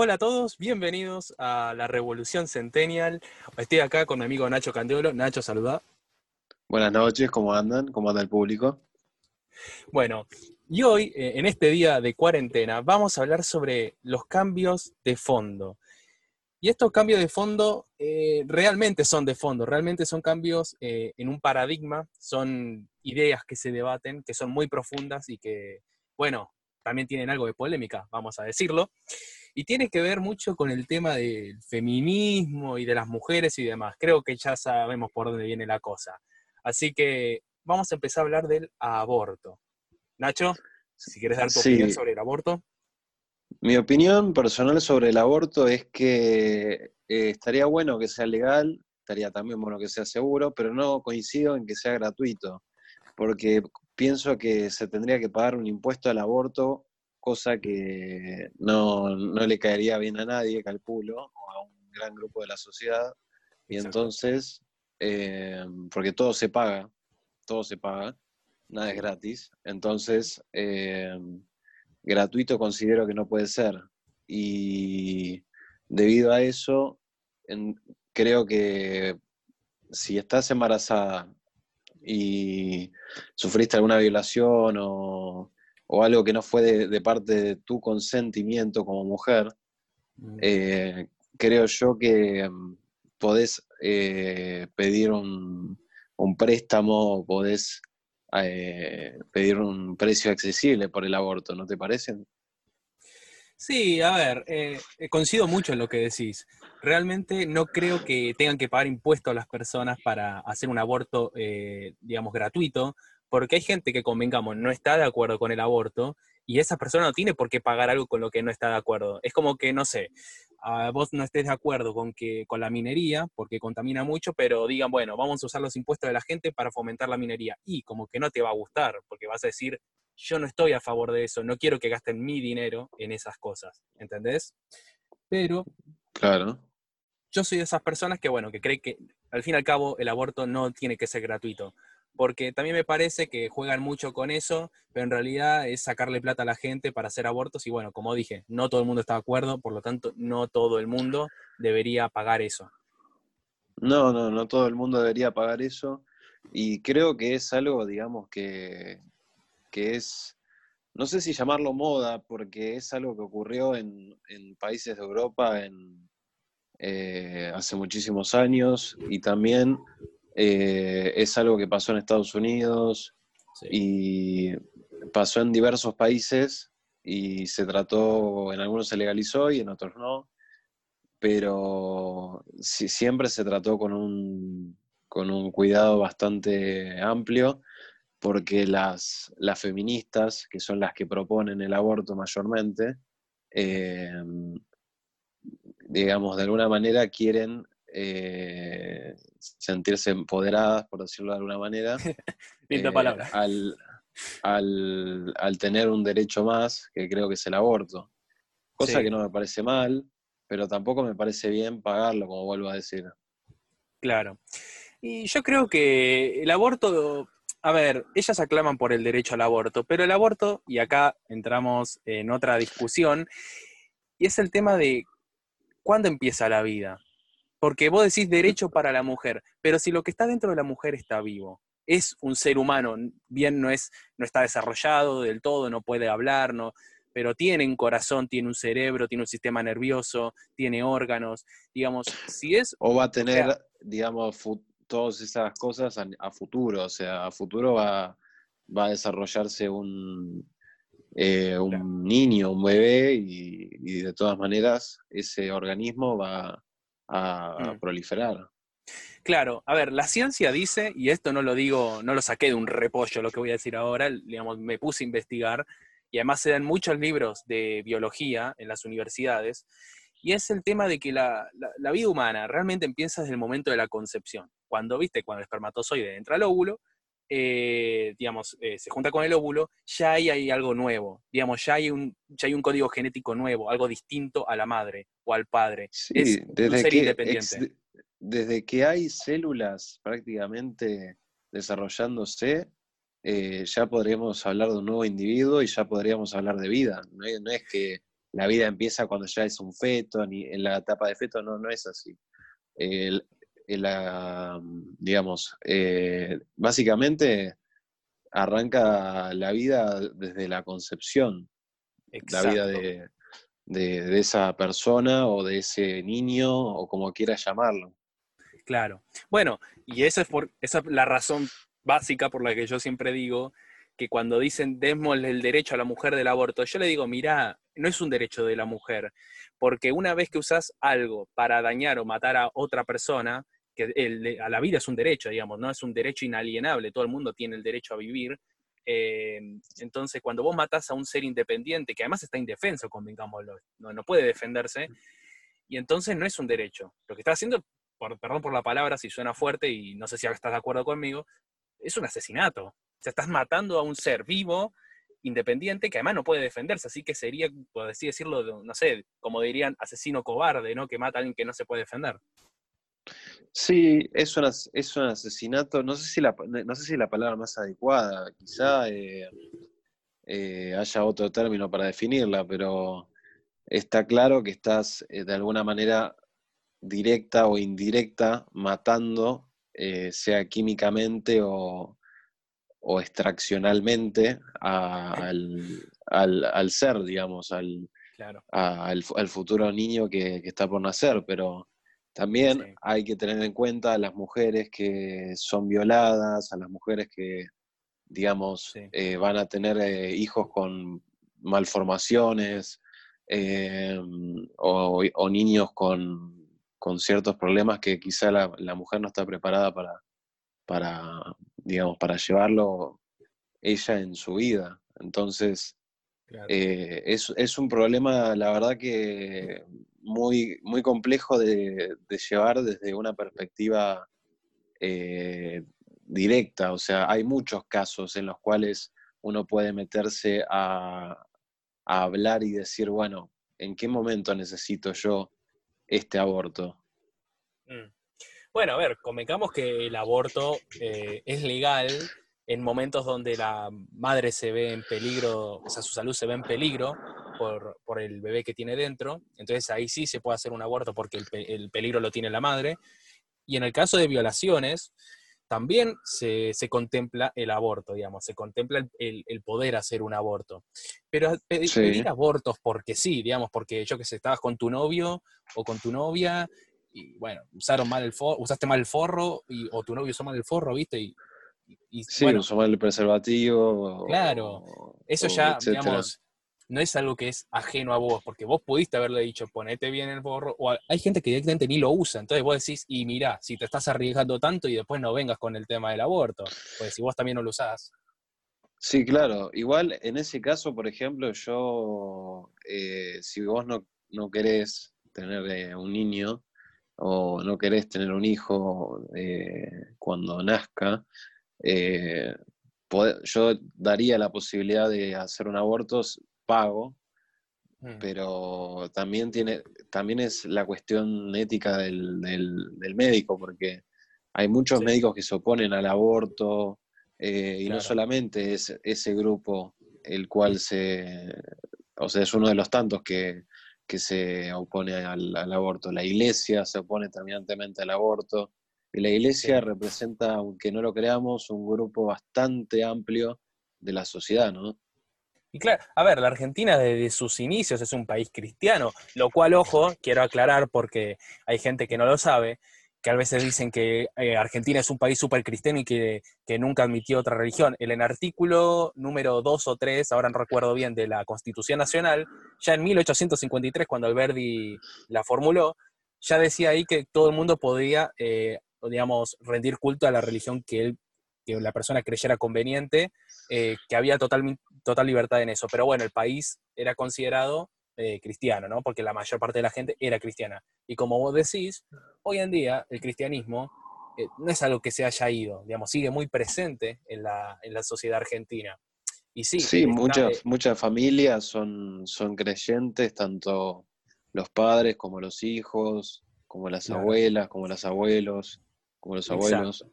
Hola a todos, bienvenidos a la Revolución Centennial. Estoy acá con mi amigo Nacho Candiolo. Nacho, saluda. Buenas noches, ¿cómo andan? ¿Cómo anda el público? Bueno, y hoy, eh, en este día de cuarentena, vamos a hablar sobre los cambios de fondo. Y estos cambios de fondo eh, realmente son de fondo, realmente son cambios eh, en un paradigma, son ideas que se debaten, que son muy profundas y que, bueno, también tienen algo de polémica, vamos a decirlo. Y tiene que ver mucho con el tema del feminismo y de las mujeres y demás. Creo que ya sabemos por dónde viene la cosa. Así que vamos a empezar a hablar del aborto. Nacho, si quieres dar tu opinión sobre el aborto. Mi opinión personal sobre el aborto es que eh, estaría bueno que sea legal, estaría también bueno que sea seguro, pero no coincido en que sea gratuito, porque pienso que se tendría que pagar un impuesto al aborto cosa que no, le caería bien a nadie, calculo, o a un gran grupo de la sociedad. Y entonces, eh, porque todo se paga, todo se paga, nada es gratis. Entonces, eh, gratuito considero que no puede ser. Y debido a eso, creo que si estás embarazada y sufriste alguna violación o o algo que no fue de, parte de tu consentimiento como mujer, mm. eh, creo yo que mm, podés eh, pedir un, préstamo, podés eh, pedir un precio accesible por el aborto, ¿no te parece? Sí, a ver, coincido mucho en lo que decís. Realmente no creo que tengan que pagar impuestos a las personas para hacer un aborto, digamos, gratuito, porque hay gente que, convengamos, no está de acuerdo con el aborto y esa persona no tiene por qué pagar algo con lo que no está de acuerdo. Es como que, no sé, vos no estés de acuerdo con, que, con la minería porque contamina mucho, pero digan, bueno, vamos a usar los impuestos de la gente para fomentar la minería. Y como que no te va a gustar, porque vas a decir, yo no estoy a favor de eso, no quiero que gasten mi dinero en esas cosas, ¿entendés? Pero... Claro. Yo soy de esas personas que, bueno, que cree que al fin y al cabo el aborto no tiene que ser gratuito porque también me parece que juegan mucho con eso, pero en realidad es sacarle plata a la gente para hacer abortos y bueno, como dije, no todo el mundo está de acuerdo, por lo tanto, no todo el mundo debería pagar eso. No, no, no todo el mundo debería pagar eso y creo que es algo, digamos, que, es, no sé si llamarlo moda, porque es algo que ocurrió en, países de Europa en, eh, hace muchísimos años y también eh, es algo que pasó en Estados Unidos y pasó en diversos países y se trató, en algunos se legalizó y en otros no, pero siempre se trató con un, con un cuidado bastante amplio porque las, las feministas, que son las que proponen el aborto mayormente, eh, digamos, de alguna manera quieren eh, sentirse empoderadas, por decirlo de alguna manera. Linda eh, palabra. Al, al, tener un derecho más, que creo que es el aborto. Cosa que no me parece mal, pero tampoco me parece bien pagarlo, como vuelvo a decir. Claro. Y yo creo que el aborto, a ver, ellas aclaman por el derecho al aborto, pero el aborto, y acá entramos en otra discusión, y es el tema de cuándo empieza la vida. Porque vos decís derecho para la mujer, pero si lo que está dentro de la mujer está vivo, es un ser humano, bien no, es, no está desarrollado del todo, no puede hablar, no, pero tiene un corazón, tiene un cerebro, tiene un sistema nervioso, tiene órganos, digamos, si es... O va a tener, digamos, todas esas cosas a, futuro, o sea, a futuro va, va a desarrollarse un, eh, un niño, un bebé, y, de todas maneras ese organismo va, a mm. proliferar. Claro, a ver, la ciencia dice, y esto no lo digo, no lo saqué de un repollo lo que voy a decir ahora, digamos, me puse a investigar, y además se dan muchos libros de biología en las universidades, y es el tema de que la, vida humana realmente empieza desde el momento de la concepción. Cuando, viste, cuando el espermatozoide entra al óvulo, eh, digamos, eh, se junta con el óvulo, ya hay, hay, algo nuevo, digamos, ya hay, un, ya hay un código genético nuevo, algo distinto a la madre o al padre. Sí, desde que, independiente. desde que hay células prácticamente desarrollándose, eh, ya podríamos hablar de un nuevo individuo y ya podríamos hablar de vida. No es, que la vida empieza cuando ya es un feto, ni en la etapa de feto, no, no es así. Digamos, eh, básicamente arranca la vida desde la concepción, la vida de, de, esa persona o de ese niño o como quieras llamarlo. Claro. Bueno, y esa es, por, esa es la razón básica por la que yo siempre digo que cuando dicen démosle el derecho a la mujer del aborto, yo le digo, mira, no es un derecho de la mujer, porque una vez que usas algo para dañar o matar a otra persona, que el, a la vida es un derecho, digamos, no es un derecho inalienable, todo el mundo tiene el derecho a vivir, eh, entonces, cuando vos matas a un ser independiente, que además está indefenso, convengámoslo, no, no puede defenderse, y entonces no es un derecho. Lo que está haciendo, por, perdón por la palabra, si suena fuerte y no sé si estás de acuerdo conmigo, es un asesinato. O sea, estás matando a un ser vivo, independiente, que además no puede defenderse, así que sería, por así decirlo, no sé, como dirían, asesino cobarde, ¿no? Que mata a alguien que no se puede defender. Sí, es un, es un asesinato, no sé, si la, no sé si la palabra más adecuada, quizá eh, eh, haya otro término para definirla, pero está claro que estás eh, de alguna manera directa o indirecta matando, sea químicamente o, extraccionalmente al, ser, digamos, al, al, futuro niño que, que, está por nacer, pero también hay que tener en cuenta a las mujeres que son violadas, a las mujeres que, digamos, eh, van a tener eh, hijos con malformaciones em, o, niños con, ciertos problemas que quizá la, mujer no está preparada para, para, digamos, para llevarlo ella en su vida. Entonces, eh, es, es, un problema, la verdad que muy, muy complejo de, llevar desde una perspectiva eh, directa. O sea, hay muchos casos en los cuales uno puede meterse a, hablar y decir, bueno, ¿en qué momento necesito yo este aborto? Mm. Bueno, a ver, convengamos que el aborto eh, es legal en momentos donde la madre se ve en peligro, o sea, su salud se ve en peligro por, el bebé que tiene dentro, entonces ahí sí se puede hacer un aborto porque el, peligro lo tiene la madre. Y en el caso de violaciones, también se, contempla el aborto, digamos, se contempla el, poder hacer un aborto. Pero pedir, abortos porque sí, digamos, porque yo que sé, estabas con tu novio o con tu novia y bueno, usaron mal el forro, usaste mal el forro y, o tu novio usó mal el forro, ¿viste? Y sí, bueno, mal el preservativo. Claro, eso ya, digamos, no es algo que es ajeno a vos, porque vos pudiste haberle dicho, ponete bien el forro, o hay gente que directamente ni lo usa, entonces vos decís, y mirá, si te estás arriesgando tanto y después no vengas con el tema del aborto, pues si vos también no lo usás. Sí, claro, igual en ese caso, por ejemplo, yo, eh, si vos no, no querés tener eh, un niño, o no querés tener un hijo eh, cuando nazca, eh, yo daría la posibilidad de hacer un aborto pago, mm. pero también, tiene, también es la cuestión ética del, médico, porque hay muchos médicos que se oponen al aborto, eh, y no solamente es ese grupo el cual se, o sea, es uno de los tantos que, se opone al, al, aborto. La iglesia se opone terminantemente al aborto, la iglesia representa, aunque no lo creamos, un grupo bastante amplio de la sociedad, ¿no? Y claro, a ver, la Argentina desde sus inicios es un país cristiano, lo cual, ojo, quiero aclarar porque hay gente que no lo sabe, que a veces dicen que eh, Argentina es un país súper cristiano y que, nunca admitió otra religión. En el artículo número 2 o 3, ahora no recuerdo bien, de la Constitución Nacional, ya en 1853, cuando Alberdi la formuló, ya decía ahí que todo el mundo podía eh, digamos, rendir culto a la religión que, él, que la persona creyera conveniente, eh, que había total, total libertad en eso. Pero bueno, el país era considerado eh, cristiano, ¿no? Porque la mayor parte de la gente era cristiana. Y como vos decís, hoy en día el cristianismo eh, no es algo que se haya ido, digamos, sigue muy presente en la, en la sociedad argentina. Y sí, sí muchas, muchas familias son, son creyentes, tanto los padres como los hijos, como las abuelas, como los abuelos como los abuelos.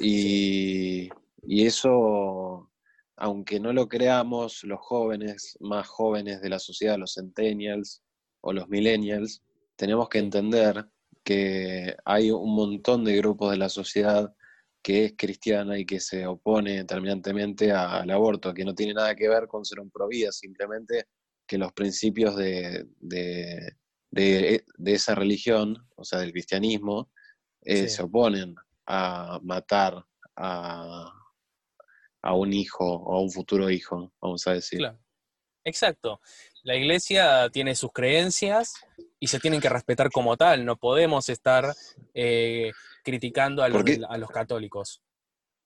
Y, eso aunque no lo creamos, los jóvenes, más jóvenes de la sociedad, los centennials o los millennials, tenemos que entender que hay un montón de grupos de la sociedad que es cristiana y que se opone terminantemente al aborto, que no tiene nada que ver con ser un pro vida, simplemente que los principios de, esa religión, o sea, del cristianismo, eh, se oponen a matar a, a, un hijo o a un futuro hijo, vamos a decir. Claro. Exacto. La iglesia tiene sus creencias y se tienen que respetar como tal. No podemos estar eh, criticando a los, a los, católicos.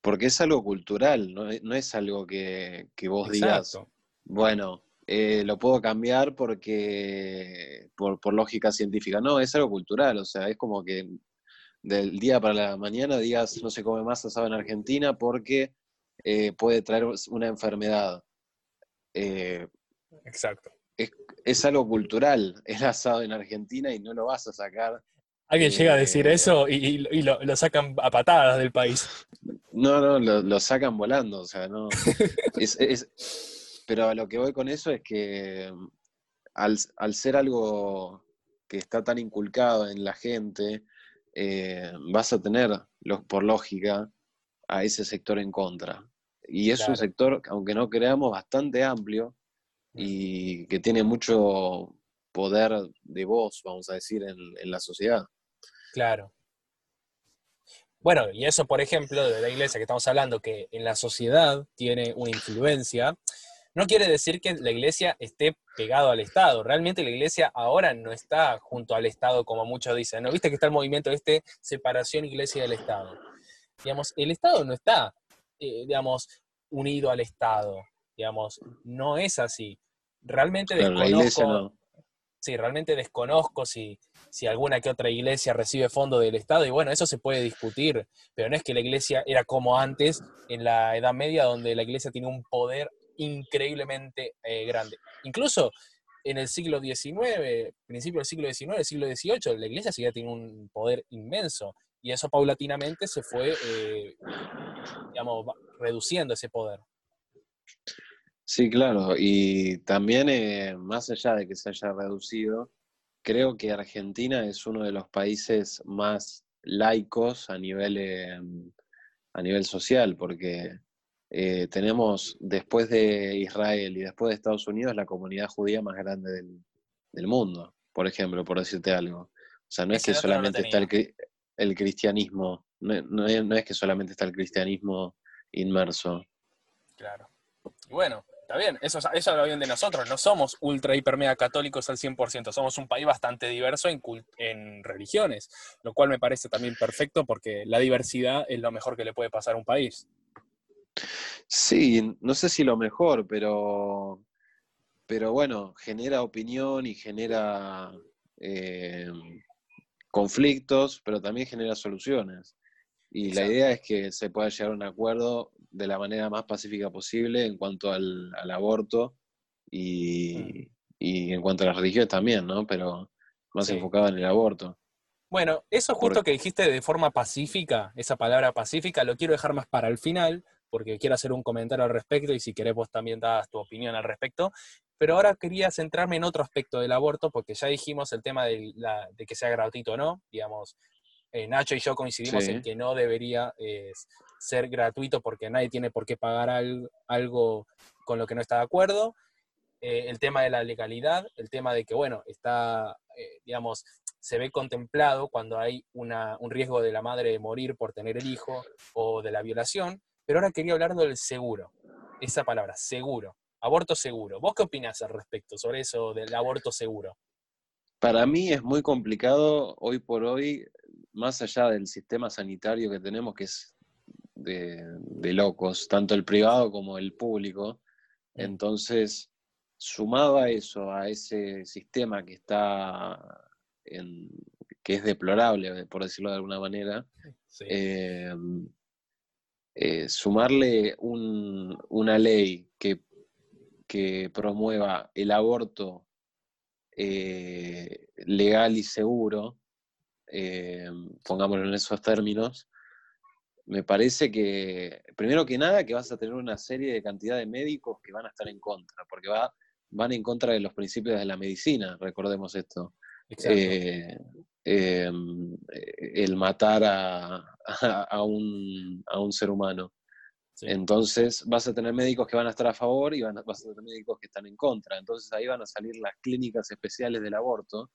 Porque es algo cultural, no, es algo que, vos digas, bueno, eh, lo puedo cambiar porque por, por, lógica científica. No, es algo cultural, o sea, es como que del día para la mañana digas no se come más asado en Argentina porque eh, puede traer una enfermedad. Exacto es, algo cultural el asado en Argentina y no lo vas a sacar. Alguien llega a decir eh, eso y, lo, sacan a patadas del país. No, no, lo, sacan volando, o sea, no. pero a lo que voy con eso es que mm, al, ser algo que está tan inculcado en la gente, eh, vas a tener, por lógica, a ese sector en contra. Y es un sector, aunque no creamos, bastante amplio, y que tiene mucho poder de voz, vamos a decir, en, la sociedad. Claro. Bueno, y eso, por ejemplo, de la iglesia que estamos hablando, que en la sociedad tiene una influencia, no quiere decir que la iglesia esté pegado al Estado. Realmente la iglesia ahora no está junto al Estado, como muchos dicen. ¿No viste que está el movimiento de este separación iglesia del Estado? Digamos, el Estado no está, eh, digamos, unido al Estado digamos, no es así. Realmente desconozco, sí, realmente desconozco si, si alguna que otra iglesia recibe fondo del Estado, y bueno, eso se puede discutir, pero no es que la iglesia era como antes, en la Edad Media, donde la iglesia tiene un poder increíblemente eh, grande. Incluso en el siglo XIX, principio del siglo XIX, siglo XVIII, la iglesia seguía teniendo un poder inmenso, y eso paulatinamente se fue, eh, digamos, reduciendo ese poder. Sí, claro, y también eh, más allá de que se haya reducido, creo que Argentina es uno de los países más laicos a nivel, a nivel social, porque eh, tenemos después de Israel y después de Estados Unidos la comunidad judía más grande del, mundo, por ejemplo, por decirte algo. O sea, no es que solamente está el, cristianismo, no, es, que solamente está el cristianismo inmerso. Claro. bueno, Está bien, eso, eso habla bien de nosotros. No somos ultra, hiper, mega católicos al 100%. Somos un país bastante diverso en, en religiones, lo cual me parece también perfecto porque la diversidad es lo mejor que le puede pasar a un país. Sí, no sé si lo mejor, pero, pero bueno, genera opinión y genera eh, conflictos, pero también genera soluciones. Y la idea es que se pueda llegar a un acuerdo de la manera más pacífica posible en cuanto al, aborto y, en cuanto a las religiones también, ¿no? Pero más enfocado en el aborto. Bueno, eso justo que dijiste de forma pacífica, esa palabra pacífica, lo quiero dejar más para el final, porque quiero hacer un comentario al respecto y si querés vos también das tu opinión al respecto. Pero ahora quería centrarme en otro aspecto del aborto, porque ya dijimos el tema de, de que sea gratuito o no, digamos, eh, Nacho y yo coincidimos en que no debería eh, ser gratuito porque nadie tiene por qué pagar algo con lo que no está de acuerdo. Eh, el tema de la legalidad, el tema de que, bueno, está, digamos, se ve contemplado cuando hay un riesgo de la madre de morir por tener el hijo o de la violación, pero ahora quería hablar del seguro, esa palabra, seguro, aborto seguro. ¿Vos qué opinás al respecto sobre eso del aborto seguro? Para mí es muy complicado hoy por hoy más allá del sistema sanitario que tenemos, que es de, locos, tanto el privado como el público, entonces, sumado a eso, a ese sistema que está en, que es deplorable, por decirlo de alguna manera, eh, eh, sumarle una ley que, que, promueva el aborto eh, legal y seguro, eh, pongámoslo en esos términos, me parece que, primero que nada, que vas a tener una serie de cantidad de médicos que van a estar en contra, porque va, van en contra de los principios de la medicina, recordemos esto. Eh, em, el matar a, un, ser humano. Entonces vas a tener médicos que van a estar a favor y van vas a tener médicos que están en contra. Entonces ahí van a salir las clínicas especiales del aborto,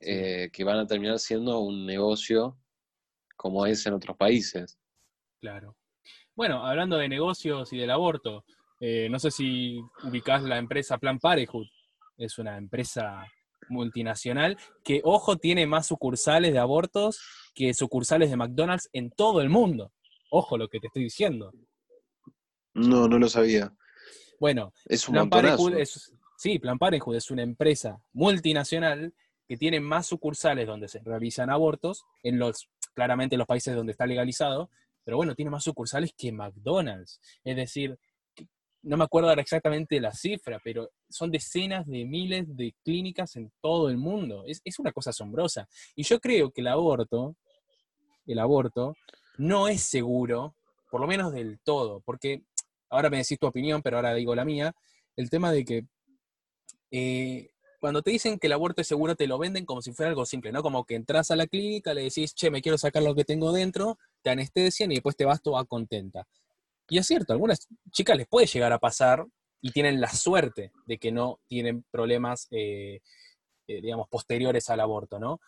eh, que van a terminar siendo un negocio como es en otros países. Claro. Bueno, hablando de negocios y del aborto, eh, no sé si ubicás la empresa Plan Parenthood. Es una empresa multinacional que, ojo, tiene más sucursales de abortos que sucursales de McDonald's en todo el mundo. Ojo lo que te estoy diciendo. No, no lo sabía. Bueno, es un Plan Parenthood es, sí, Plan Parenthood es una empresa multinacional que tiene más sucursales donde se realizan abortos, en los, claramente en los países donde está legalizado, pero bueno, tiene más sucursales que McDonald's. Es decir, no me acuerdo ahora exactamente la cifra, pero son decenas de miles de clínicas en todo el mundo. Es, es, una cosa asombrosa. Y yo creo que el aborto, el aborto, no es seguro, por lo menos del todo, porque ahora me decís tu opinión, pero ahora digo la mía, el tema de que eh, cuando te dicen que el aborto es seguro, te lo venden como si fuera algo simple, ¿no? Como que entras a la clínica, le decís, che, me quiero sacar lo que tengo dentro, te anestesian y después te vas toda contenta. Y es cierto, algunas chicas les puede llegar a pasar y tienen la suerte de que no tienen problemas, eh, eh, digamos, posteriores al aborto, ¿no?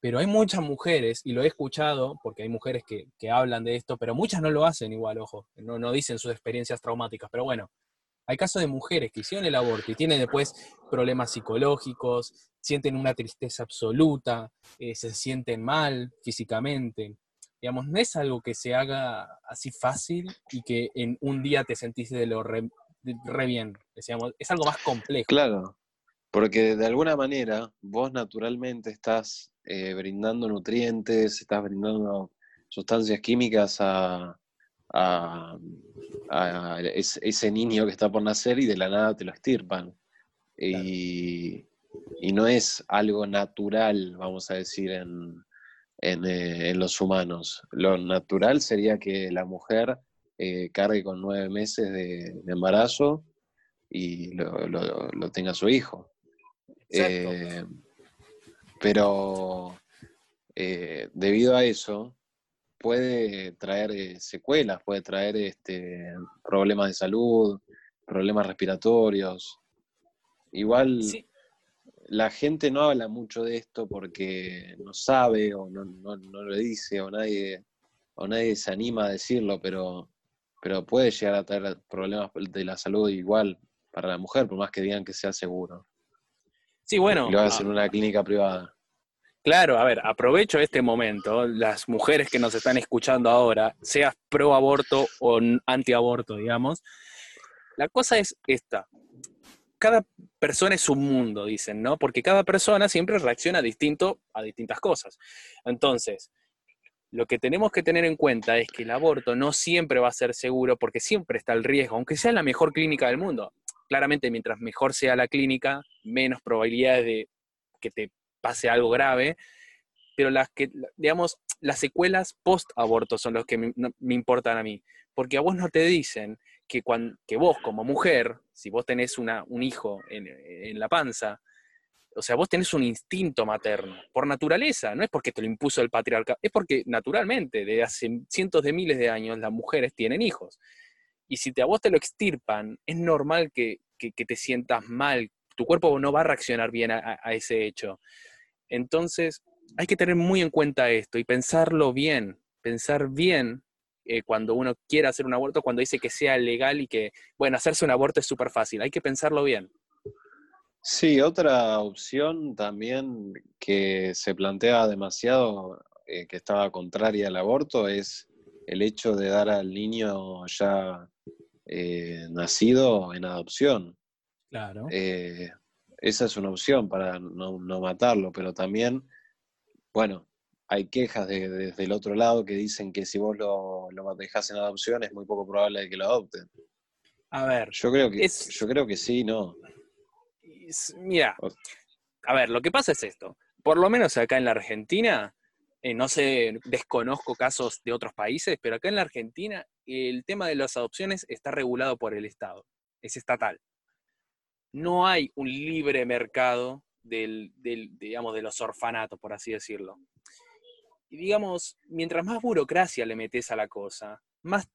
Pero hay muchas mujeres, y lo he escuchado, porque hay mujeres que, hablan de esto, pero muchas no lo hacen igual, ojo, no, no dicen sus experiencias traumáticas, pero bueno, hay casos de mujeres que hicieron el aborto y tienen después problemas psicológicos, sienten una tristeza absoluta, eh, se sienten mal físicamente. Digamos, no es algo que se haga así fácil y que en un día te sentís de lo re, bien. Decíamos, es algo más complejo. Claro, porque de alguna manera vos naturalmente estás eh, brindando nutrientes, estás brindando sustancias químicas a, ese niño que está por nacer y de la nada te lo estirpan. Y, no es algo natural, vamos a decir, en, eh, los humanos. Lo natural sería que la mujer eh, cargue con nueve meses de, embarazo y lo, tenga su hijo. Pero eh, debido a eso, puede traer eh, secuelas, puede traer este, problemas de salud, problemas respiratorios. Igual la gente no habla mucho de esto porque no sabe o no, no, lo dice o nadie, o nadie se anima a decirlo, pero, pero puede llegar a traer problemas de la salud igual para la mujer, por más que digan que sea seguro. Sí, bueno. lo hacen en una clínica privada. Claro, a ver, aprovecho este momento, las mujeres que nos están escuchando ahora, seas pro aborto o anti aborto, digamos. La cosa es esta. Cada persona es un mundo, dicen, ¿no? Porque cada persona siempre reacciona distinto a distintas cosas. Entonces, lo que tenemos que tener en cuenta es que el aborto no siempre va a ser seguro porque siempre está el riesgo, aunque sea la mejor clínica del mundo claramente mientras mejor sea la clínica, menos probabilidades de que te pase algo grave, pero las que, digamos, las secuelas post-aborto son las que me, importan a mí, porque a vos no te dicen que, vos como mujer, si vos tenés un hijo en, la panza, o sea, vos tenés un instinto materno, por naturaleza, no es porque te lo impuso el patriarcado, es porque naturalmente, desde hace cientos de miles de años, las mujeres tienen hijos. Y si te, a vos te lo extirpan, es normal que, te sientas mal. Tu cuerpo no va a reaccionar bien a, ese hecho. Entonces, hay que tener muy en cuenta esto y pensarlo bien, pensar bien eh, cuando uno quiere hacer un aborto, cuando dice que sea legal y que, bueno, hacerse un aborto es súper fácil, hay que pensarlo bien. Sí, otra opción también que se plantea demasiado, eh, que estaba contraria al aborto, es el hecho de dar al niño ya eh, nacido en adopción. Claro. Eh, esa es una opción para no, matarlo, pero también, bueno, hay quejas desde el otro lado que dicen que si vos lo, lo dejas en adopción es muy poco probable de que lo adopten. A ver. Yo creo que, yo creo que sí, no. Mira, a ver, lo que pasa es esto. Por lo menos acá en la Argentina, eh, no sé, desconozco casos de otros países, pero acá en la Argentina el tema de las adopciones está regulado por el Estado, es estatal. No hay un libre mercado del, digamos, de los orfanatos, por así decirlo. Y digamos, mientras más burocracia le metes a la cosa, más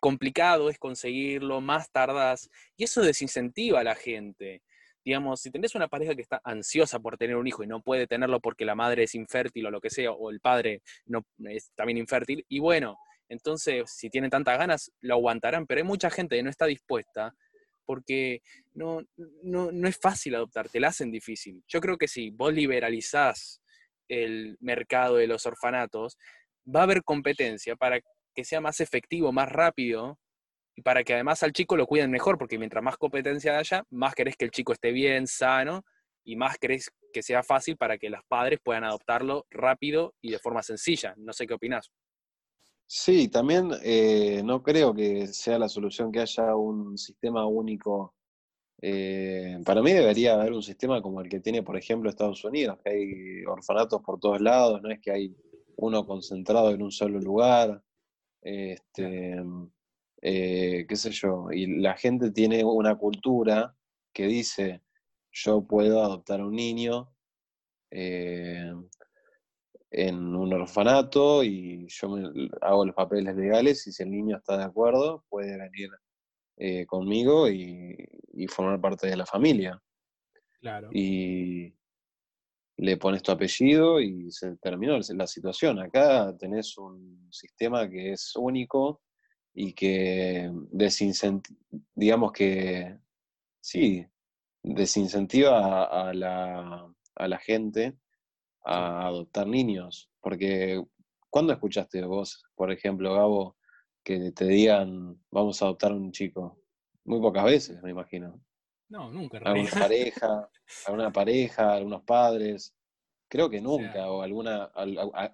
complicado es conseguirlo, más tardas, y eso desincentiva a la gente. Digamos, si tenés una pareja que está ansiosa por tener un hijo y no puede tenerlo porque la madre es infértil o lo que sea, o el padre no, es también infértil, y bueno, entonces si tienen tantas ganas, lo aguantarán, pero hay mucha gente que no está dispuesta porque no, no, no es fácil adoptar, te la hacen difícil. Yo creo que si vos liberalizás el mercado de los orfanatos, va a haber competencia para que sea más efectivo, más rápido, y para que además al chico lo cuiden mejor, porque mientras más competencia haya, más querés que el chico esté bien, sano, y más querés que sea fácil para que los padres puedan adoptarlo rápido y de forma sencilla. No sé qué opinás. Sí, también eh, no creo que sea la solución que haya un sistema único. Eh, para mí debería haber un sistema como el que tiene, por ejemplo, Estados Unidos, que hay orfanatos por todos lados, no es que hay uno concentrado en un solo lugar, este, eh, qué sé yo, y la gente tiene una cultura que dice, yo puedo adoptar a un niño, en un orfanato y yo hago los papeles legales y si el niño está de acuerdo puede venir eh, conmigo y, formar parte de la familia. Claro. Y le pones tu apellido y se terminó la situación. Acá tenés un sistema que es único y que desincentiva, digamos que, sí, desincentiva a, la, a la gente a adoptar niños. Porque, ¿cuándo escuchaste vos, por ejemplo, Gabo, que te digan, vamos a adoptar un chico? Muy pocas veces, me imagino. No, nunca. Alguna pareja, alguna pareja, algunos padres. Creo que nunca, o, alguna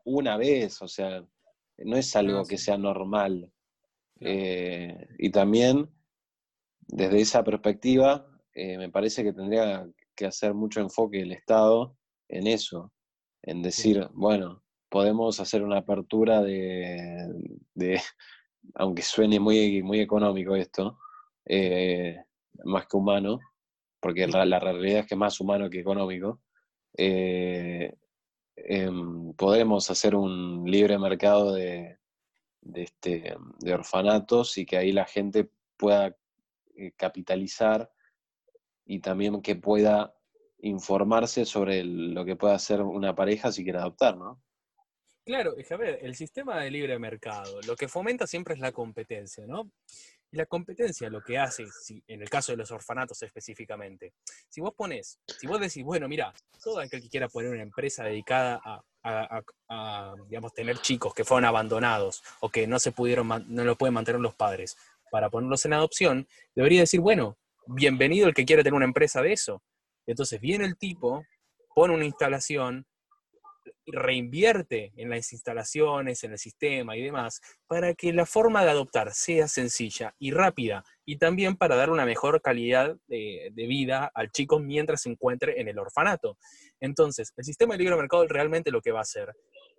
una vez, o sea, no es algo que sea normal. Eh, y también, desde esa perspectiva, eh, me parece que tendría que hacer mucho enfoque el Estado en eso, en decir, bueno, podemos hacer una apertura de, aunque suene muy, muy económico esto, eh, más que humano, porque la, realidad es que es más humano que económico, eh, em, podremos hacer un libre mercado de, este, de orfanatos y que ahí la gente pueda eh, capitalizar y también que pueda informarse sobre lo que puede hacer una pareja si quiere adoptar, ¿no? Claro, es que a ver, el sistema de libre mercado lo que fomenta siempre es la competencia, ¿no? Y la competencia lo que hace, si, en el caso de los orfanatos específicamente, si vos pones, si vos decís, bueno, mira, todo aquel que quiera poner una empresa dedicada a, digamos, tener chicos que fueron abandonados o que no se pudieron, no lo pueden mantener los padres para ponerlos en adopción, debería decir, bueno, bienvenido el que quiera tener una empresa de eso. Entonces viene el tipo, pone una instalación, reinvierte en las instalaciones, en el sistema y demás, para que la forma de adoptar sea sencilla y rápida y también para dar una mejor calidad de, vida al chico mientras se encuentre en el orfanato. Entonces, el sistema de libre mercado realmente lo que va a hacer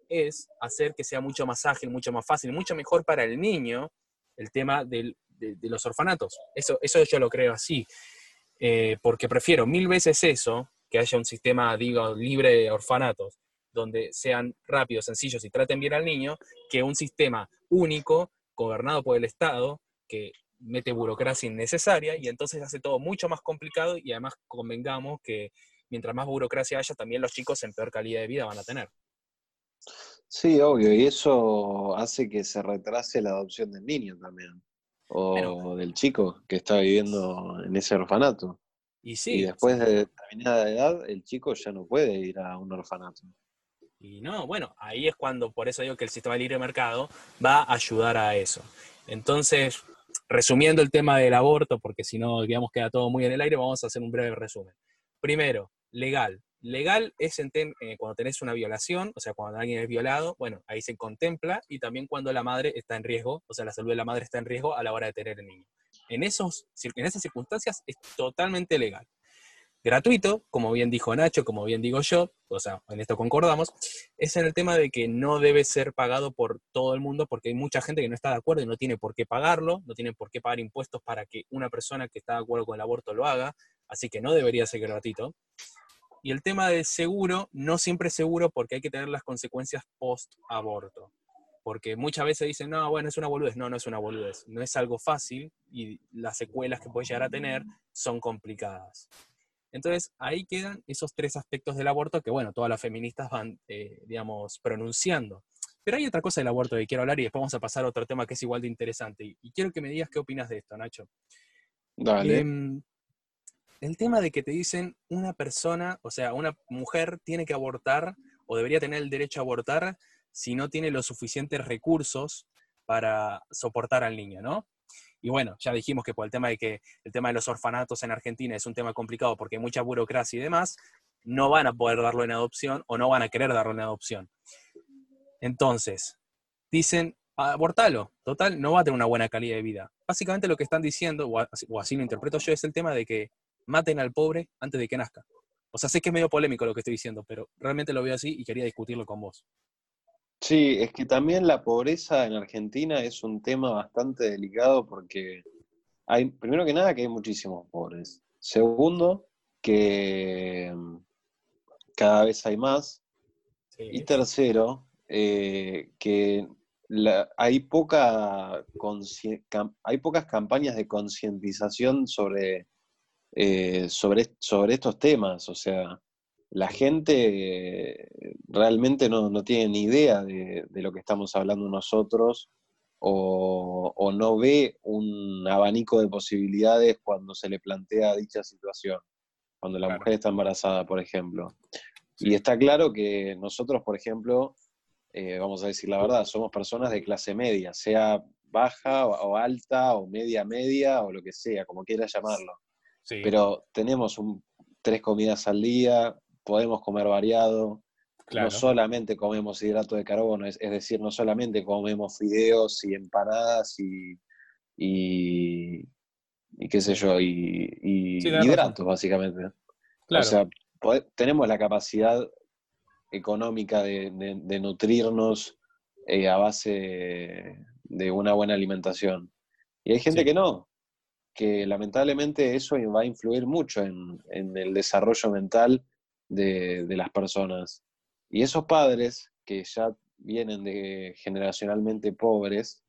es hacer que sea mucho más ágil, mucho más fácil, mucho mejor para el niño el tema de, los orfanatos. Eso, eso yo lo creo así. Eh, porque prefiero mil veces eso, que haya un sistema, digo, libre de orfanatos, donde sean rápidos, sencillos y traten bien al niño, que un sistema único, gobernado por el Estado, que mete burocracia innecesaria y entonces hace todo mucho más complicado y además convengamos que mientras más burocracia haya, también los chicos en peor calidad de vida van a tener. Sí, obvio, y eso hace que se retrase la adopción del niño también o del chico que está viviendo en ese orfanato. Y, sí, y después de determinada edad, el chico ya no puede ir a un orfanato. Y no, bueno, ahí es cuando, por eso digo que el sistema de libre mercado va a ayudar a eso. Entonces, resumiendo el tema del aborto, porque si no, digamos, queda todo muy en el aire, vamos a hacer un breve resumen. Primero, legal. Legal es en eh, cuando tenés una violación, o sea, cuando alguien es violado, bueno, ahí se contempla y también cuando la madre está en riesgo, o sea, la salud de la madre está en riesgo a la hora de tener el niño. En, esos, en esas circunstancias es totalmente legal. Gratuito, como bien dijo Nacho, como bien digo yo, o sea, en esto concordamos, es en el tema de que no debe ser pagado por todo el mundo porque hay mucha gente que no está de acuerdo y no tiene por qué pagarlo, no tiene por qué pagar impuestos para que una persona que está de acuerdo con el aborto lo haga, así que no debería ser gratuito. Y el tema del seguro, no siempre es seguro porque hay que tener las consecuencias post-aborto. Porque muchas veces dicen, no, bueno, es una boludez. No, no es una boludez. No es algo fácil y las secuelas que puede llegar a tener son complicadas. Entonces, ahí quedan esos tres aspectos del aborto que, bueno, todas las feministas van, eh, digamos, pronunciando. Pero hay otra cosa del aborto que quiero hablar y después vamos a pasar a otro tema que es igual de interesante. Y, quiero que me digas qué opinas de esto, Nacho. Dale. Em, el tema de que te dicen una persona, o sea, una mujer tiene que abortar o debería tener el derecho a abortar si no tiene los suficientes recursos para soportar al niño, ¿no? Y bueno, ya dijimos que por el tema de que el tema de los orfanatos en Argentina es un tema complicado porque hay mucha burocracia y demás, no van a poder darlo en adopción o no van a querer darlo en adopción. Entonces, dicen, abortalo, total, no va a tener una buena calidad de vida. Básicamente lo que están diciendo, o así, lo interpreto yo, es el tema de que maten al pobre antes de que nazca. O sea, sé que es medio polémico lo que estoy diciendo, pero realmente lo veo así y quería discutirlo con vos. Sí, es que también la pobreza en Argentina es un tema bastante delicado porque hay, primero que nada, que hay muchísimos pobres. Segundo, que mm, cada vez hay más. Y tercero, eh, que hay, poca hay pocas campañas de concientización sobre eh, sobre, sobre estos temas. O sea, la gente realmente no, tiene ni idea de, lo que estamos hablando nosotros o, no ve un abanico de posibilidades cuando se le plantea dicha situación, cuando la mujer está embarazada, por ejemplo. Y está claro que nosotros, por ejemplo, eh, vamos a decir la verdad, somos personas de clase media, sea baja o alta o media media o lo que sea, como quieras llamarlo. Pero tenemos tres comidas al día, podemos comer variado, no solamente comemos hidrato de carbono, es, decir, no solamente comemos fideos y empanadas y, y, qué sé yo, y, hidratos, básicamente. O sea, tenemos la capacidad económica de, nutrirnos eh, a base de una buena alimentación. Y hay gente que no, que lamentablemente eso va a influir mucho en, el desarrollo mental de, las personas. Y esos padres que ya vienen de generacionalmente pobres,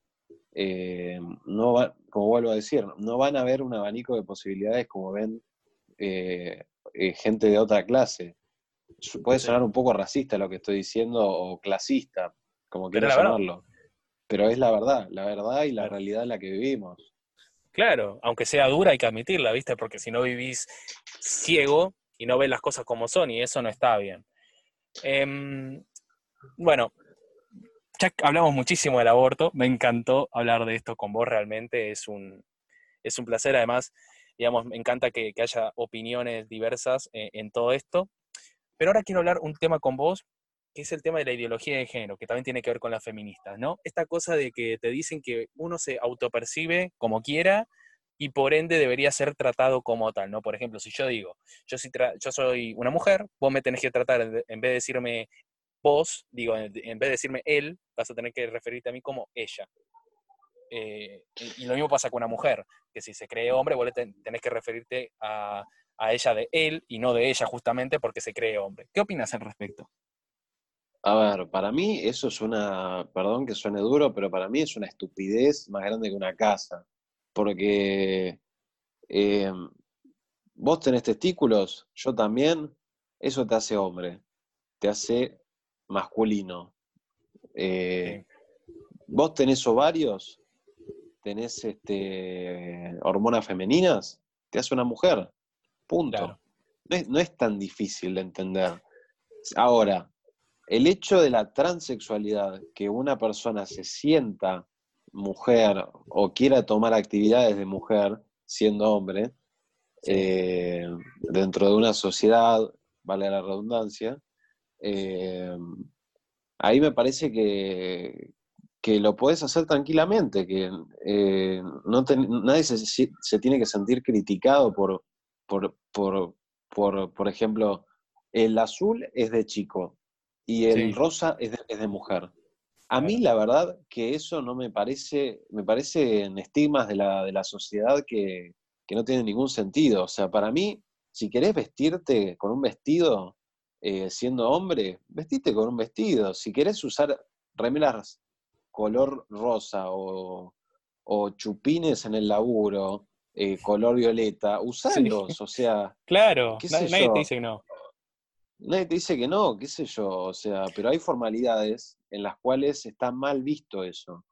eh, no como vuelvo a decir, no van a ver un abanico de posibilidades como ven eh, eh, gente de otra clase. Puede sonar un poco racista lo que estoy diciendo o clasista, como quieras llamarlo. Pero es la verdad, la verdad y la realidad en la que vivimos. Claro, aunque sea dura hay que admitirla, ¿viste? Porque si no vivís ciego y no ves las cosas como son y eso no está bien. Em, bueno, ya hablamos muchísimo del aborto, me encantó hablar de esto con vos, realmente es un, es un placer, además, digamos, me encanta que, haya opiniones diversas en, en todo esto. Pero ahora quiero hablar un tema con vos que es el tema de la ideología de género, que también tiene que ver con las feministas, ¿no? Esta cosa de que te dicen que uno se autopercibe como quiera y por ende debería ser tratado como tal, ¿no? Por ejemplo, si yo digo, yo, soy una mujer, vos me tenés que tratar, en vez de decirme vos, digo, en vez de decirme él, vas a tener que referirte a mí como ella. Eh, y, lo mismo pasa con una mujer, que si se cree hombre, vos tenés que referirte a, a ella de él y no de ella justamente porque se cree hombre. ¿Qué opinas al respecto? A ver, para mí eso es una, perdón que suene duro, pero para mí es una estupidez más grande que una casa. Porque eh, vos tenés testículos, yo también, eso te hace hombre, te hace masculino. Eh, vos tenés ovarios, tenés este, hormonas femeninas, te hace una mujer. Punto. no es tan difícil de entender. Ahora, el hecho de la transexualidad, que una persona se sienta mujer o quiera tomar actividades de mujer siendo hombre, eh, dentro de una sociedad, vale la redundancia, eh, ahí me parece que, lo puedes hacer tranquilamente, que eh, no nadie se, tiene que sentir criticado por, por, por, por ejemplo, el azul es de chico y el Sí. rosa es de, es de mujer. A mí la verdad que eso no me parece, me parecen estigmas de la, de la sociedad que, que no tienen ningún sentido. O sea, para mí, si querés vestirte con un vestido eh, siendo hombre, vestite con un vestido. Si querés usar remeras color rosa o, o chupines en el laburo, eh, color violeta, usalos. O sea, Claro, ¿Qué na- sé nadie yo? te dice que no. Nadie te dice que no, qué sé yo, o sea, pero hay formalidades en las cuales está mal visto eso.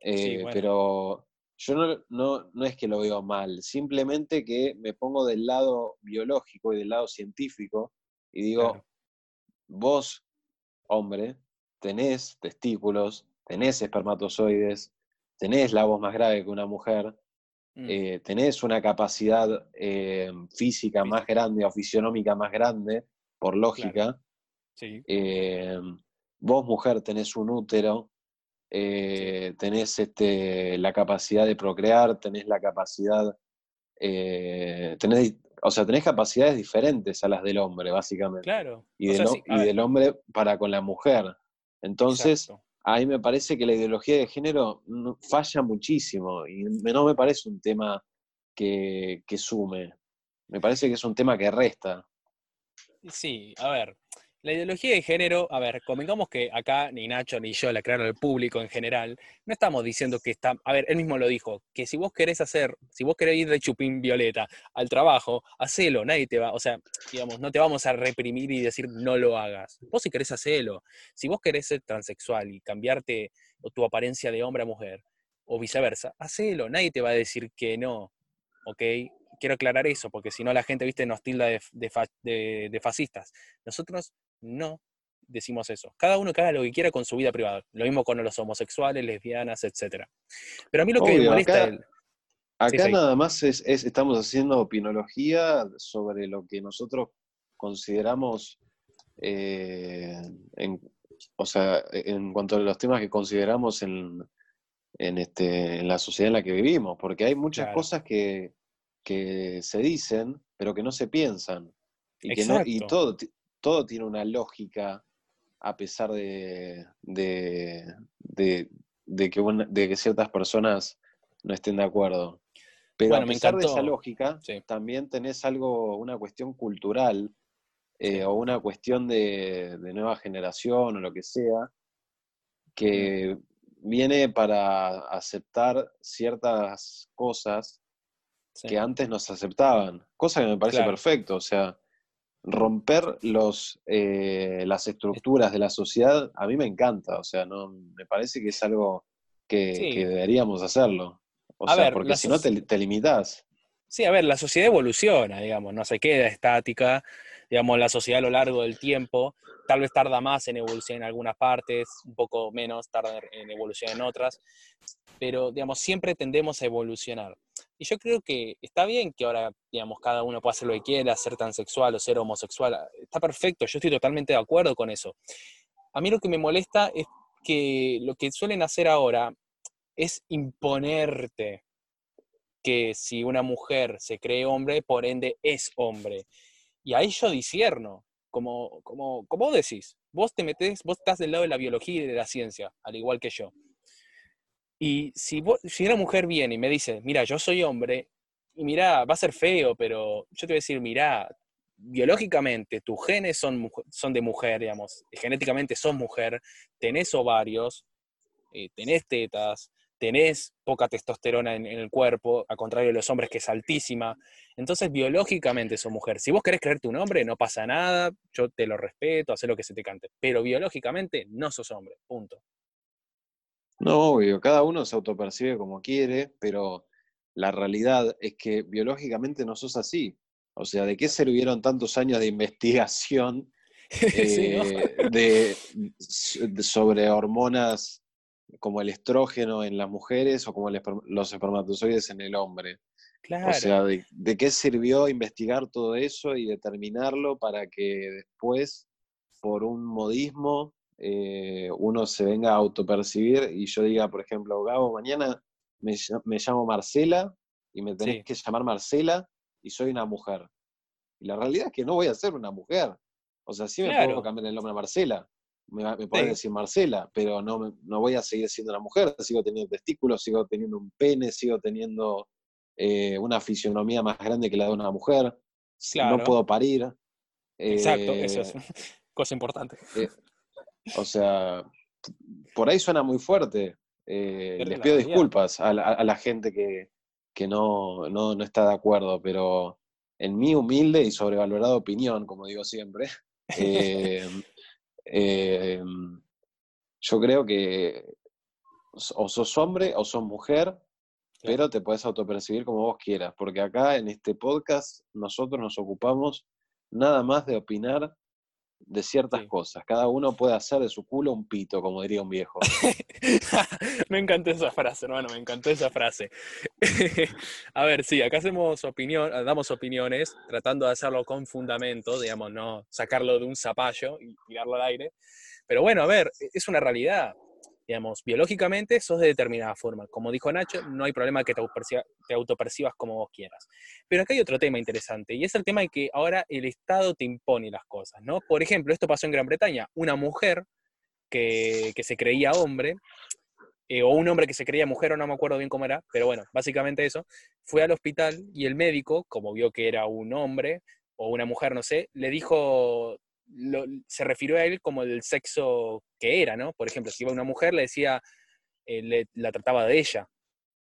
Eh, bueno. Pero yo no, no, no es que lo veo mal, simplemente que me pongo del lado biológico y del lado científico y digo, Claro. vos, hombre, tenés testículos, tenés espermatozoides, tenés la voz más grave que una mujer, Mm, eh, tenés una capacidad eh, física más grande o fisionómica más grande, por lógica. sí, Eh, vos, mujer, tenés un útero, eh, tenés este, la capacidad de procrear, tenés la capacidad, eh, tenés, o sea, tenés capacidades diferentes a las del hombre, básicamente. claro. Y, del, sea, ho- sí, a y ver, del hombre para con la mujer. Entonces, exacto. ahí me parece que la ideología de género falla muchísimo y no me parece un tema que, que sume. Me parece que es un tema que resta. Sí, a ver, la ideología de género, a ver, convengamos que acá ni Nacho ni yo, la claro, el público en general, no estamos diciendo que está, a ver, él mismo lo dijo, que si vos querés hacer, si vos querés ir de chupín violeta al trabajo, hacelo, nadie te va, o sea, digamos, no te vamos a reprimir y decir no lo hagas. Vos si querés hacelo. Si vos querés ser transexual y cambiarte tu apariencia de hombre a mujer, o viceversa, hacelo, nadie te va a decir que no, ¿ok? Quiero aclarar eso, porque si no la gente, viste, nos tilda de fascistas. Nosotros no decimos eso. Cada uno que haga lo que quiera con su vida privada. Lo mismo con los homosexuales, lesbianas, etc. Pero a mí lo que me molesta... acá- el- Acá sí. nada más es, es- estamos haciendo opinología sobre lo que nosotros consideramos, eh, en, o sea, en cuanto a los temas que consideramos en, en, este, en la sociedad en la que vivimos, porque hay muchas Claro. cosas que, que se dicen, pero que no se piensan. Y, que no, y todo, todo tiene una lógica a pesar de, de, de- de que, una- de que ciertas personas no estén de acuerdo. Pero Bueno, a me pesar de esa lógica, Sí. también tenés algo, una cuestión cultural eh, o una cuestión de, de nueva generación o lo que sea, que viene para aceptar ciertas cosas sí. que antes no se aceptaban, cosa que me parece Claro. perfecto, o sea, romper los, eh, las estructuras de la sociedad a mí me encanta, o sea, no, me parece que es algo que, Sí. que deberíamos hacerlo, o A sea, ver, porque si no te, te limitás. Sí, a ver, la sociedad evoluciona, digamos, no se queda estática, digamos, la sociedad a lo largo del tiempo, tal vez tarda más en evolucionar en algunas partes, un poco menos tarda en evolucionar en otras, pero, digamos, siempre tendemos a evolucionar. Y yo creo que está bien que ahora, digamos, cada uno pueda hacer lo que quiera, ser transexual o ser homosexual, está perfecto, yo estoy totalmente de acuerdo con eso. A mí lo que me molesta es que lo que suelen hacer ahora es imponerte que si una mujer se cree hombre, por ende es hombre. Y ahí yo disierno, como, como, como vos decís, vos te metés, vos estás del lado de la biología y de la ciencia, al igual que yo. Y si, vos- si una mujer viene y me dice, mira, yo soy hombre, y mira, va a ser feo, pero yo te voy a decir, mira, biológicamente tus genes son, de mujer, digamos, genéticamente sos mujer, tenés ovarios, eh, tenés tetas, tenés poca testosterona en, el cuerpo, a contrario de los hombres que es altísima. Entonces, biológicamente sos mujer. Si vos querés creerte un hombre, no pasa nada, yo te lo respeto, haz lo que se te cante. Pero biológicamente no sos hombre, punto. No, obvio, cada uno se autopercibe como quiere, pero la realidad es que biológicamente no sos así. O sea, ¿de qué sirvieron tantos años de investigación Sí, ¿no? eh, de, de- sobre hormonas como el estrógeno en las mujeres o como el los espermatozoides en el hombre? Claro. O sea, ¿de, de qué sirvió investigar todo eso y determinarlo para que después, por un modismo, eh, uno se venga a autopercibir y yo diga, por ejemplo, Gabo, mañana me, me llamo Marcela y me tenés Sí. que llamar Marcela y soy una mujer. Y la realidad es que no voy a ser una mujer. O sea, sí me Claro. puedo cambiar el nombre a Marcela. Me, me podés Sí. decir Marcela, pero no, no voy a seguir siendo una mujer. Sigo teniendo testículos, sigo teniendo un pene, sigo teniendo eh, una fisionomía más grande que la de una mujer. Claro. No puedo parir. Exacto, eso es Eh, cosa importante. O sea, por ahí suena muy fuerte. Eh, les pido disculpas a la, a la gente que, que no, no, no está de acuerdo, pero en mi humilde y sobrevalorada opinión, como digo siempre, eh, eh, yo creo que o sos hombre o sos mujer, pero te puedes autopercibir como vos quieras, porque acá en este podcast nosotros nos ocupamos nada más de opinar de ciertas Sí. cosas. Cada uno puede hacer de su culo un pito, como diría un viejo. me encantó esa frase, hermano, me encantó esa frase. a ver, sí, acá hacemos opinión, damos opiniones, tratando de hacerlo con fundamento, digamos, no sacarlo de un zapallo y tirarlo al aire. Pero bueno, a ver, es una realidad. Digamos, biológicamente sos de determinada forma. Como dijo Nacho, no hay problema que te te autopercibas como vos quieras. Pero acá hay otro tema interesante, y es el tema de que ahora el Estado te impone las cosas, ¿no? Por ejemplo, esto pasó en Gran Bretaña. Una mujer que, que se creía hombre, eh, o un hombre que se creía mujer, o no me acuerdo bien cómo era, pero bueno, básicamente eso, fue al hospital y el médico, como vio que era un hombre o una mujer, no sé, le dijo, lo- se refirió a él como el sexo que era, ¿no? Por ejemplo, si iba una mujer, le decía, eh, le- la trataba de ella,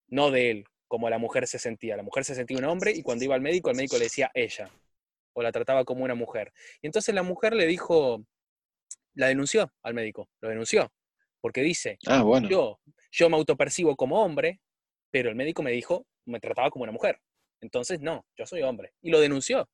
no de él, como la mujer se sentía. La mujer se sentía un hombre y cuando iba al médico, el médico le decía ella, o la trataba como una mujer. Y entonces la mujer le dijo, la denunció al médico, lo denunció, porque dice, Ah, bueno. yo, yo me autopercibo como hombre, pero el médico me dijo, me trataba como una mujer. Entonces, no, yo soy hombre. Y lo denunció,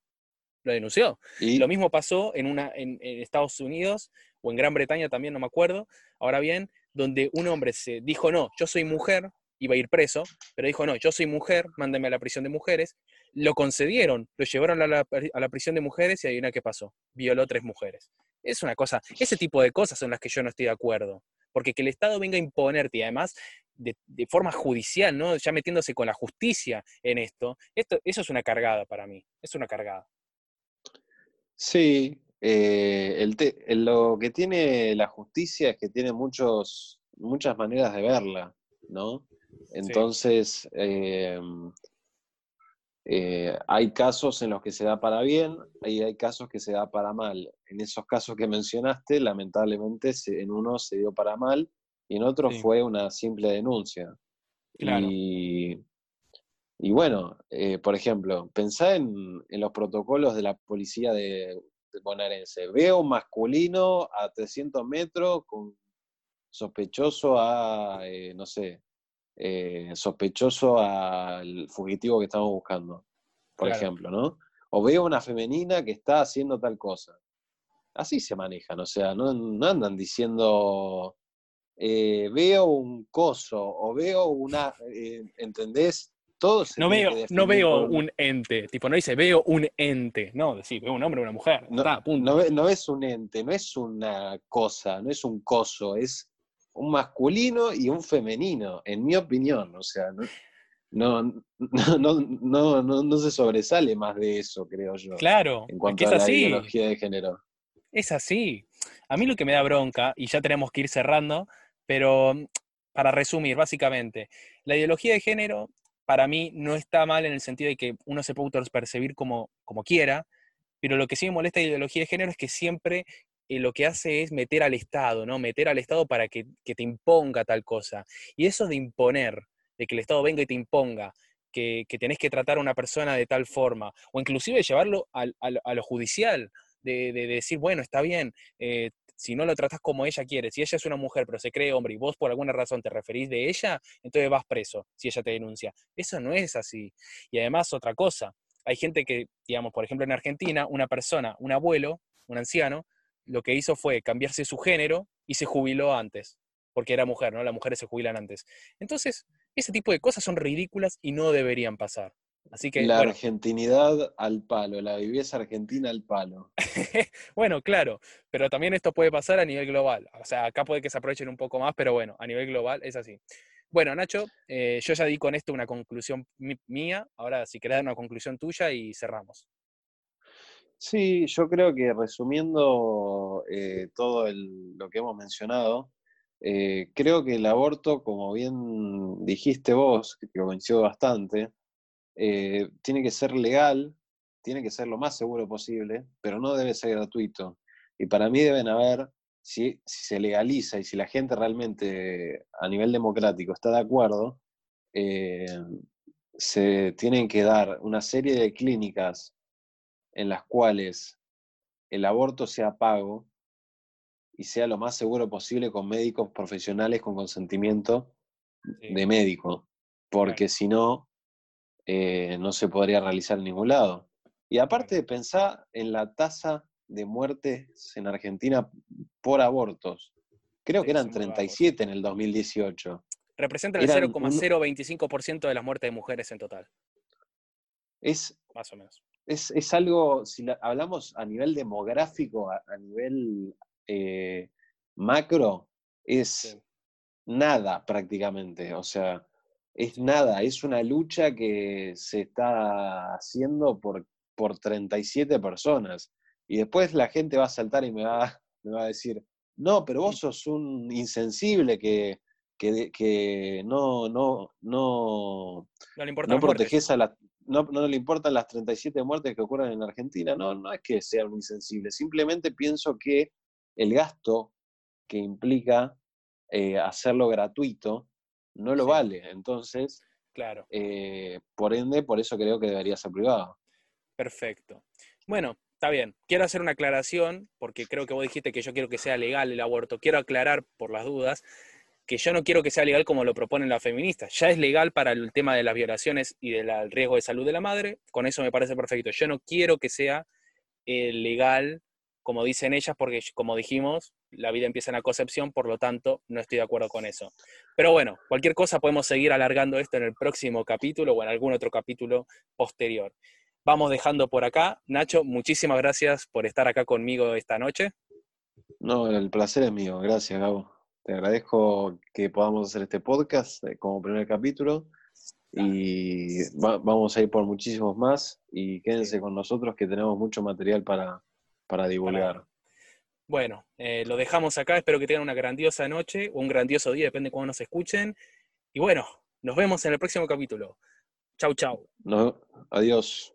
lo denunció. Y, Lo mismo pasó en, una, en, en Estados Unidos o en Gran Bretaña también, no me acuerdo. Ahora bien, donde un hombre se dijo, no, yo soy mujer, iba a ir preso, pero dijo, no, yo soy mujer, mándame a la prisión de mujeres. Lo concedieron, lo llevaron a la, a la prisión de mujeres y adivina qué pasó. Violó tres mujeres. Es una cosa, ese tipo de cosas son las que yo no estoy de acuerdo. Porque que el Estado venga a imponerte y además de, de forma judicial, ¿no? Ya metiéndose con la justicia en esto, esto, eso es una cargada para mí, es una cargada. Sí, eh, el te- lo que tiene la justicia es que tiene muchos, muchas maneras de verla, ¿no? Entonces, eh, eh, hay casos en los que se da para bien y hay casos que se da para mal. En esos casos que mencionaste, lamentablemente se- en uno se dio para mal y en otro Sí. fue una simple denuncia. Claro. Y, y bueno, eh, por ejemplo, pensá en, en los protocolos de la policía de, de bonaerense. Veo un masculino a 300 metros con sospechoso a, eh, no sé, eh, sospechoso al fugitivo que estamos buscando, por Claro. ejemplo, ¿no? O veo una femenina que está haciendo tal cosa. Así se manejan, o sea, no, no andan diciendo, eh, veo un coso o veo una, ¿entendés? No veo, no veo un ente, tipo, no dice veo un ente, no, decir, veo un hombre o una mujer, No, está, punto. no ve- no es un ente, no es una cosa, no es un coso, es un masculino y un femenino, en mi opinión. O sea, no, no, no, no, no, se sobresale más de eso, creo yo, Claro, en es cuanto que es a la así, ideología de género. es así. A mí lo que me da bronca, y ya tenemos que ir cerrando, pero para resumir, básicamente, la ideología de género para mí no está mal en el sentido de que uno se puede percibir como, como quiera, pero lo que sí me molesta de ideología de género es que siempre eh, lo que hace es meter al Estado, ¿no? Meter al Estado para que, que te imponga tal cosa. Y eso de imponer, de que el Estado venga y te imponga, que, que tenés que tratar a una persona de tal forma, o inclusive llevarlo al- al- a, lo judicial, de, de decir, bueno, está bien, eh, si no lo tratás como ella quiere, si ella es una mujer pero se cree hombre y vos por alguna razón te referís de ella, entonces vas preso si ella te denuncia. Eso no es así. Y además otra cosa, hay gente que, digamos, por ejemplo en Argentina, una persona, un abuelo, un anciano, lo que hizo fue cambiarse su género y se jubiló antes, porque era mujer, ¿no? Las mujeres se jubilan antes. Entonces, ese tipo de cosas son ridículas y no deberían pasar. Así que, la bueno, argentinidad al palo, la viveza argentina al palo. bueno, claro, pero también esto puede pasar a nivel global. O sea, acá puede que se aprovechen un poco más, pero bueno, a nivel global es así. Bueno, Nacho, eh, yo ya di con esto una conclusión mía. Ahora, si querés dar una conclusión tuya y cerramos. Sí, yo creo que resumiendo eh, todo lo que hemos mencionado, eh, creo que el aborto, como bien dijiste vos, que coincido bastante, eh, tiene que ser legal, tiene que ser lo más seguro posible, pero no debe ser gratuito. Y para mí deben haber, si, se legaliza y si la gente realmente a nivel democrático está de acuerdo, se tienen que dar una serie de clínicas en las cuales el aborto sea pago y sea lo más seguro posible con médicos profesionales con consentimiento de médico, porque si no, eh, no se podría realizar en ningún lado. Y aparte de pensar en la tasa de muertes en Argentina por abortos, creo que eran 37 en el 2018. Representa el 0,025% de las muertes de mujeres en total. Es, más o menos es, algo, si hablamos a nivel demográfico, a, nivel eh, macro, es nada prácticamente. O sea, es nada, es una lucha que se está haciendo por, por 37 personas. Y después la gente va a saltar y me va, me va a decir, no, pero vos sos un insensible que, que, no, no, no, no, le no proteges a la, no, no, le importan las 37 muertes que ocurren en Argentina. No, no es que sea un insensible. Simplemente pienso que el gasto que implica eh, hacerlo gratuito no lo vale. Entonces, claro. Eh, por ende, por eso creo que debería ser privado. Perfecto. Bueno, está bien. Quiero hacer una aclaración, porque creo que vos dijiste que yo quiero que sea legal el aborto. Quiero aclarar por las dudas que yo no quiero que sea legal como lo proponen las feministas. Ya es legal para el tema de las violaciones y del riesgo de salud de la madre, con eso me parece perfecto. Yo no quiero que sea eh, legal como dicen ellas, porque como dijimos, la vida empieza en la concepción, por lo tanto, no estoy de acuerdo con eso. Pero bueno, cualquier cosa podemos seguir alargando esto en el próximo capítulo o en algún otro capítulo posterior. Vamos dejando por acá. Nacho, muchísimas gracias por estar acá conmigo esta noche. No, el placer es mío. Gracias, Gabo. Te agradezco que podamos hacer este podcast eh, como primer capítulo y vamos a ir por muchísimos más y quédense con nosotros que tenemos mucho material para, para divulgar. Bueno, eh, lo dejamos acá, espero que tengan una grandiosa noche o un grandioso día, depende de cómo nos escuchen. Y bueno, nos vemos en el próximo capítulo. Chau, chau. No, adiós.